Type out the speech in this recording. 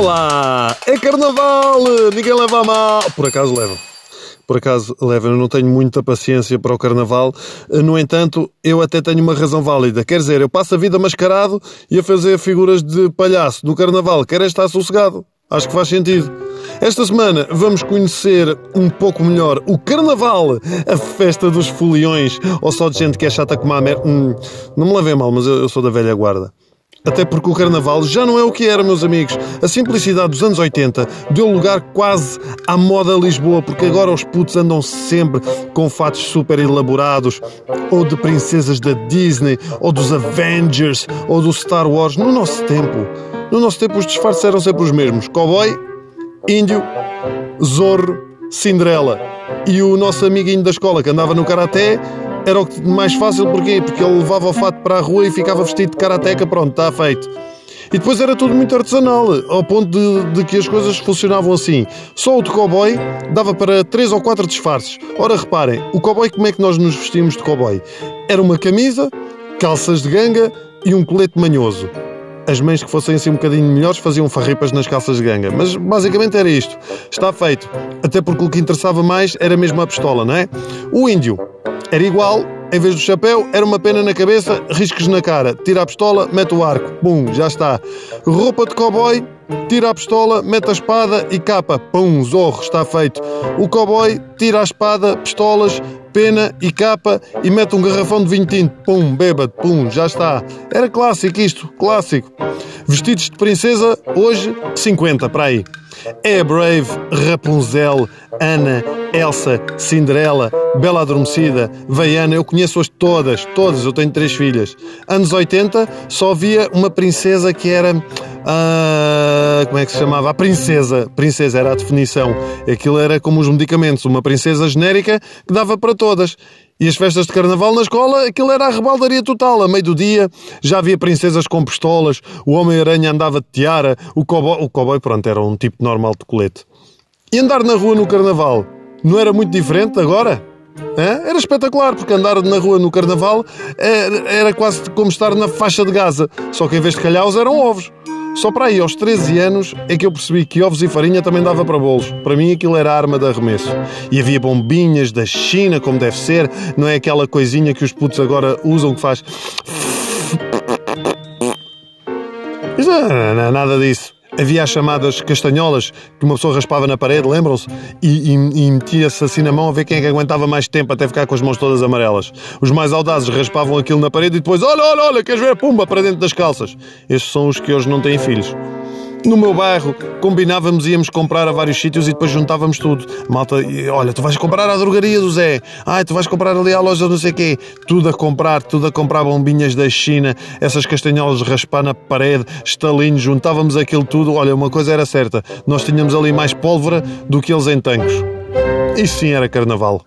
Olá! É carnaval! Ninguém leva a mal! Por acaso leva. Por acaso leva. Eu não tenho muita paciência para o carnaval. No entanto, eu até tenho uma razão válida. Quer dizer, eu passo a vida mascarado e a fazer figuras de palhaço no carnaval. Quero é estar sossegado. Acho que faz sentido. Esta semana vamos conhecer um pouco melhor o Carnaval, a festa dos foliões, ou só de gente que é chata como a mer... Hum, não me levei mal, mas eu sou da velha guarda. Até porque o carnaval já não é o que era, meus amigos. A simplicidade dos anos 80 deu lugar quase à moda Lisboa, porque agora os putos andam sempre com fatos super elaborados, ou de princesas da Disney, ou dos Avengers, ou do Star Wars. No nosso tempo, no nosso tempo os disfarces eram sempre os mesmos: cowboy, índio, zorro, Cinderela. E o nosso amiguinho da escola que andava no karaté era o mais fácil, porquê? Porque ele levava o fato para a rua e ficava vestido de karateca, pronto, está feito. E depois era tudo muito artesanal, ao ponto de, de, que as coisas funcionavam assim. Só o de cowboy dava para três ou quatro disfarces. Ora, reparem, o cowboy, como é que nós nos vestimos de cowboy? Era uma camisa, calças de ganga e um colete manhoso. As mães que fossem assim um bocadinho melhores faziam farripas nas calças de ganga. Mas basicamente era isto. Está feito. Até porque o que interessava mais era mesmo a pistola, não é? O índio era igual, em vez do chapéu, era uma pena na cabeça, riscos na cara. Tira a pistola, mete o arco. Pum, já está. Roupa de cowboy, tira a pistola, mete a espada e capa. Pum, zorro, está feito. O cowboy tira a espada, pistolas, pena e capa e mete um garrafão de vinho tinto. Pum, bêbado, pum, já está. Era clássico isto, clássico. Vestidos de princesa, hoje 50 para aí. É Brave, Rapunzel, Ana, Elsa, Cinderela, Bela Adormecida, Veiana, eu conheço-as todas, todas, eu tenho três filhas. Anos 80 só havia uma princesa que era. Ah, como é que se chamava? A princesa. Princesa era a definição. Aquilo era como os medicamentos, uma princesa genérica que dava para todas. E as festas de carnaval na escola, aquilo era a rebaldaria total. A meio do dia já havia princesas com pistolas, o Homem-Aranha andava de tiara, o cowboy, o cowboy, pronto, era um tipo normal de colete. E andar na rua no carnaval não era muito diferente agora? Era espetacular, porque andar na rua no carnaval era, era quase como estar na faixa de Gaza, só que em vez de calhaus eram ovos. Só para aí, aos 13 anos, é que eu percebi que ovos e farinha também dava para bolos. Para mim aquilo era arma de arremesso. E havia bombinhas da China, como deve ser, não é aquela coisinha que os putos agora usam que faz. Não, não, é nada disso. Havia as chamadas castanholas que uma pessoa raspava na parede, lembram-se? E, e, e metia-se assim na mão a ver quem é que aguentava mais tempo até ficar com as mãos todas amarelas. Os mais audazes raspavam aquilo na parede e depois, olha, olha, olha, queres ver? Pumba, para dentro das calças. Estes são os que hoje não têm filhos. No meu bairro, combinávamos, íamos comprar a vários sítios e depois juntávamos tudo. Malta, olha, tu vais comprar à drogaria do Zé. Ai, tu vais comprar ali à loja não sei quê. Tudo a comprar, tudo a comprar bombinhas da China, essas castanholas raspar na parede, estalinhos, juntávamos aquilo tudo. Olha, uma coisa era certa, nós tínhamos ali mais pólvora do que eles em tanques. Isso sim era carnaval.